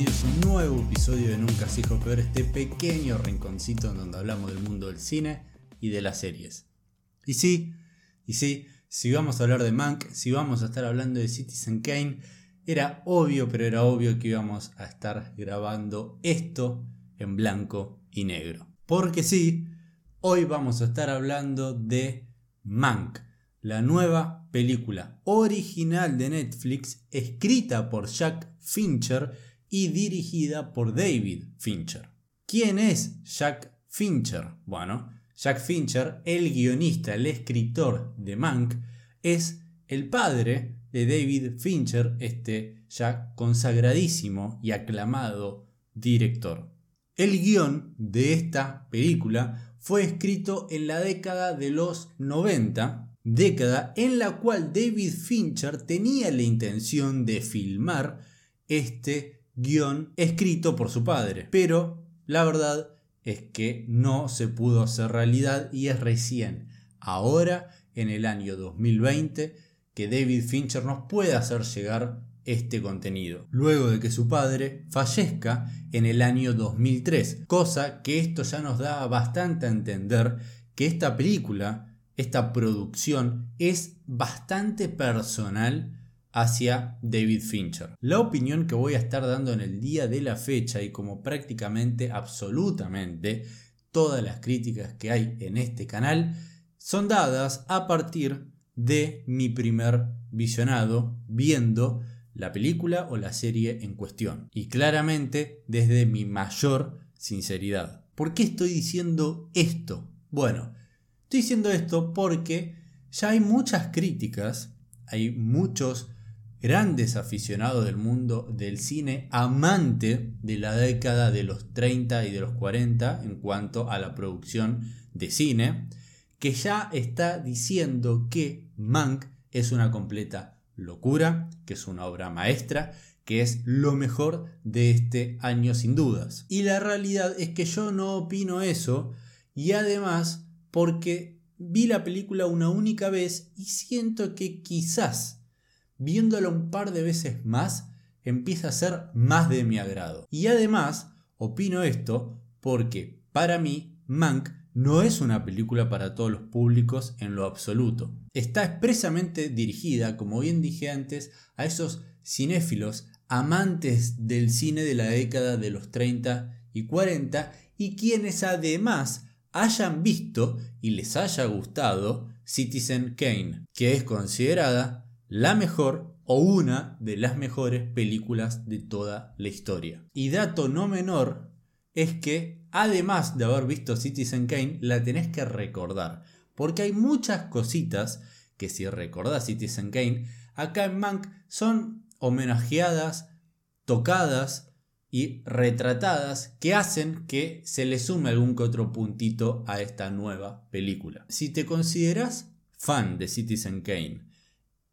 bienvenidos un nuevo episodio de Nunca se dijo peor, este pequeño rinconcito en donde hablamos del mundo del cine y de las series. Y sí, y sí, si vamos a hablar de Mank, si vamos a estar hablando de Citizen Kane, era obvio, pero era obvio que íbamos a estar grabando esto en blanco y negro. Porque sí, hoy vamos a estar hablando de Mank, la nueva película original de Netflix, escrita por Jack Fincher y dirigida por David Fincher. ¿Quién es Jack Fincher? Bueno, Jack Fincher, el guionista, el escritor de Mank, es el padre de David Fincher, este ya consagradísimo y aclamado director. El guion de esta película fue escrito en la década de los 90 década en la cual David Fincher tenía la intención de filmar este guion escrito por su padre. Pero la verdad es que no se pudo hacer realidad y es recién ahora, en el año 2020, que David Fincher nos puede hacer llegar este contenido, luego de que su padre fallezca en el año 2003, cosa que esto ya nos da bastante a entender que esta película esta producción es bastante personal hacia David Fincher. La opinión que voy a estar dando en el día de la fecha y como prácticamente absolutamente todas las críticas que hay en este canal son dadas a partir de mi primer visionado viendo la película o la serie en cuestión. Y claramente desde mi mayor sinceridad. ¿Por qué estoy diciendo esto? Bueno, Estoy diciendo esto porque ya hay muchas críticas, hay muchos grandes aficionados del mundo del cine, amante de la década de los 30 y de los 40 en cuanto a la producción de cine, que ya está diciendo que Mank es una completa locura, que es una obra maestra, que es lo mejor de este año sin dudas. Y la realidad es que yo no opino eso y además porque vi la película una única vez y siento que quizás viéndola un par de veces más empieza a ser más de mi agrado. Y además opino esto porque para mí Mank no es una película para todos los públicos en lo absoluto. Está expresamente dirigida, como bien dije antes, a esos cinéfilos amantes del cine de la década de los 30 y 40 y quienes además hayan visto y les haya gustado Citizen Kane, que es considerada la mejor o una de las mejores películas de toda la historia. Y dato no menor es que además de haber visto Citizen Kane, la tenés que recordar, porque hay muchas cositas que si recordás Citizen Kane, acá en Mank son homenajeadas, tocadas y retratadas que hacen que se le sume algún que otro puntito a esta nueva película. Si te consideras fan de Citizen Kane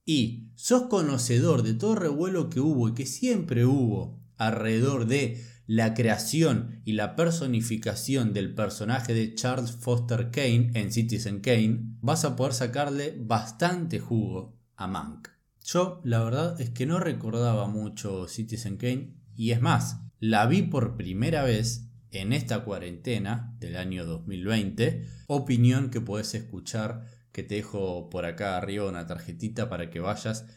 y sos conocedor de todo el revuelo que hubo y que siempre hubo alrededor de la creación y la personificación del personaje de Charles Foster Kane en Citizen Kane, vas a poder sacarle bastante jugo a Mank. Yo la verdad es que no recordaba mucho Citizen Kane y es más, la vi por primera vez en esta cuarentena del año 2020. Opinión que puedes escuchar, que te dejo por acá arriba una tarjetita para que vayas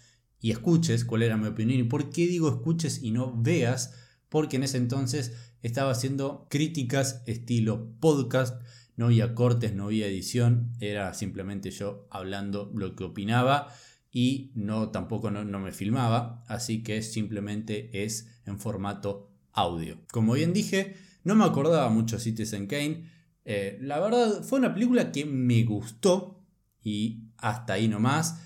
y escuches cuál era mi opinión. ¿Y por qué digo escuches y no veas? Porque en ese entonces estaba haciendo críticas estilo podcast, no había cortes, no había edición, era simplemente yo hablando lo que opinaba y no tampoco no, no me filmaba, así que simplemente es en formato audio. Como bien dije, no me acordaba mucho Citizen Kane. Eh, la verdad, fue una película que me gustó y hasta ahí nomás.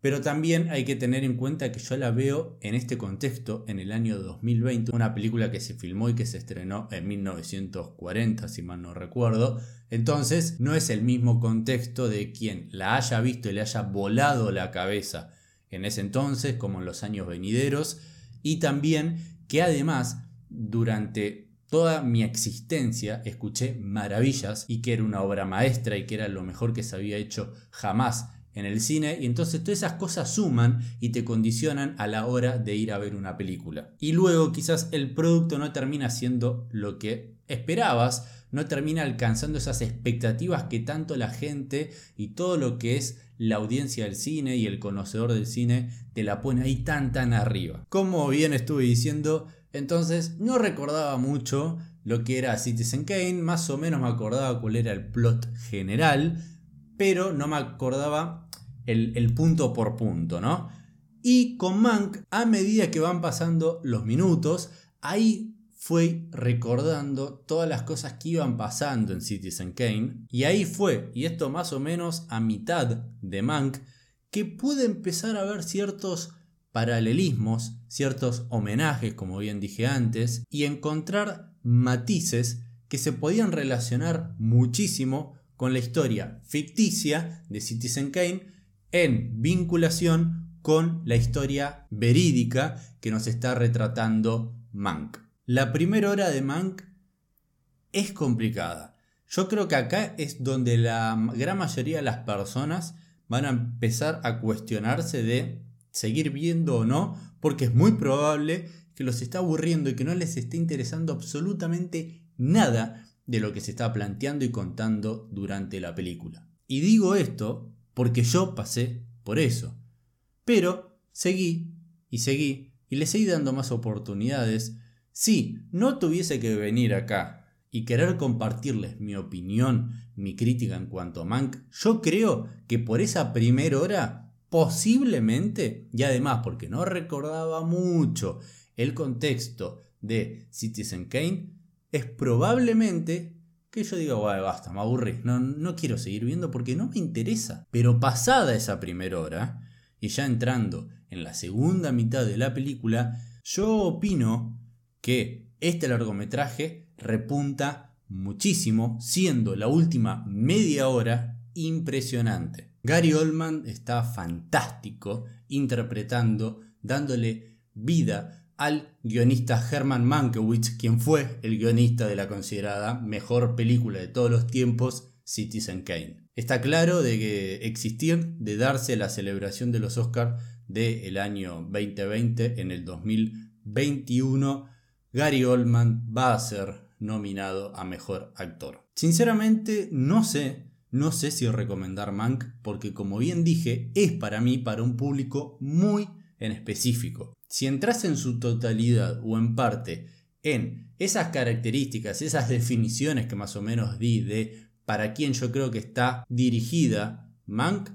Pero también hay que tener en cuenta que yo la veo en este contexto, en el año 2020, una película que se filmó y que se estrenó en 1940, si mal no recuerdo. Entonces, no es el mismo contexto de quien la haya visto y le haya volado la cabeza en ese entonces, como en los años venideros. Y también que además durante toda mi existencia escuché maravillas y que era una obra maestra y que era lo mejor que se había hecho jamás en el cine y entonces todas esas cosas suman y te condicionan a la hora de ir a ver una película. Y luego quizás el producto no termina siendo lo que esperabas, no termina alcanzando esas expectativas que tanto la gente y todo lo que es la audiencia del cine y el conocedor del cine te la pone ahí tan tan arriba. Como bien estuve diciendo, entonces no recordaba mucho lo que era Citizen Kane, más o menos me acordaba cuál era el plot general, pero no me acordaba el, punto por punto, ¿no? Y con Mank, a medida que van pasando los minutos, ahí fue recordando todas las cosas que iban pasando en Citizen Kane. Y ahí fue, y esto más o menos a mitad de Mank, que pude empezar a ver ciertos paralelismos, ciertos homenajes, como bien dije antes, y encontrar matices que se podían relacionar muchísimo con la historia ficticia de Citizen Kane en vinculación con la historia verídica que nos está retratando Mank. La primera hora de Mank es complicada. Yo creo que acá es donde la gran mayoría de las personas van a empezar a cuestionarse de seguir viendo o no, porque es muy probable que los está aburriendo y que no les esté interesando absolutamente nada de lo que se está planteando y contando durante la película. Y digo esto porque yo pasé por eso. Pero seguí y seguí y le seguí dando más oportunidades si no tuviese que venir acá y querer compartirles mi opinión, mi crítica en cuanto a Mank, yo creo que por esa primera hora, posiblemente, y además porque no recordaba mucho el contexto de Citizen Kane, es probablemente que yo diga, bueno, basta, me aburrí, no, no quiero seguir viendo porque no me interesa. Pero pasada esa primera hora, y ya entrando en la segunda mitad de la película, yo opino que este largometraje repunta muchísimo, siendo la última media hora impresionante. Gary Oldman está fantástico interpretando, dándole vida al guionista Herman Mankiewicz, quien fue el guionista de la considerada mejor película de todos los tiempos, Citizen Kane. Está claro de que existir, de darse la celebración de los Oscars del año 2020 en el 2021 Gary Oldman va a ser nominado a Mejor Actor. Sinceramente no sé, no sé si recomendar Mank porque como bien dije es para mí para un público muy en específico. Si entras en su totalidad o en parte en esas características, esas definiciones que más o menos di de para quién yo creo que está dirigida Mank,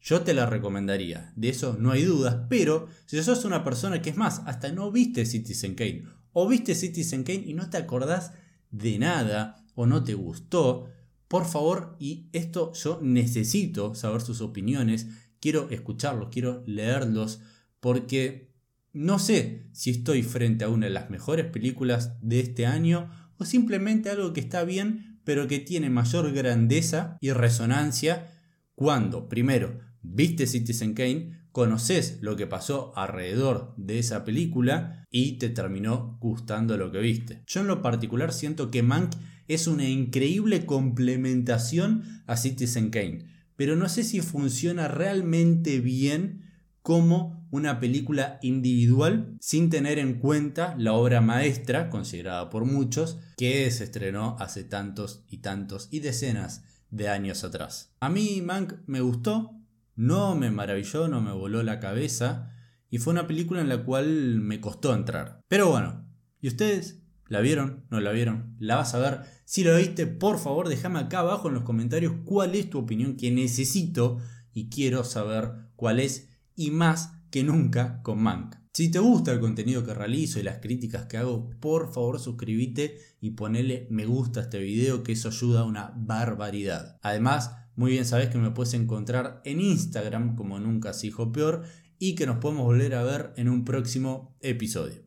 yo te la recomendaría, de eso no hay dudas, pero si sos una persona que es más, hasta no viste Citizen Kane o viste Citizen Kane y no te acordás de nada o no te gustó, por favor, y esto yo necesito saber sus opiniones, quiero escucharlos, quiero leerlos, porque no sé si estoy frente a una de las mejores películas de este año o simplemente algo que está bien, pero que tiene mayor grandeza y resonancia cuando, primero, viste Citizen Kane, conoces lo que pasó alrededor de esa película y te terminó gustando lo que viste. Yo en lo particular siento que Mank es una increíble complementación a Citizen Kane, pero no sé si funciona realmente bien como una película individual sin tener en cuenta la obra maestra, considerada por muchos, que se estrenó hace tantos y tantos y decenas de años atrás. A mí Mank me gustó, no me maravilló, no me voló la cabeza y fue una película en la cual me costó entrar. Pero bueno, ¿y ustedes? ¿La vieron? ¿No la vieron? ¿La vas a ver? Si la viste, por favor déjame acá abajo en los comentarios cuál es tu opinión que necesito y quiero saber cuál es y más que nunca con Mank. Si te gusta el contenido que realizo y las críticas que hago, por favor suscríbete y ponele me gusta a este video que eso ayuda a una barbaridad. Además, muy bien sabes que me puedes encontrar en Instagram como nunca se hijo peor y que nos podemos volver a ver en un próximo episodio.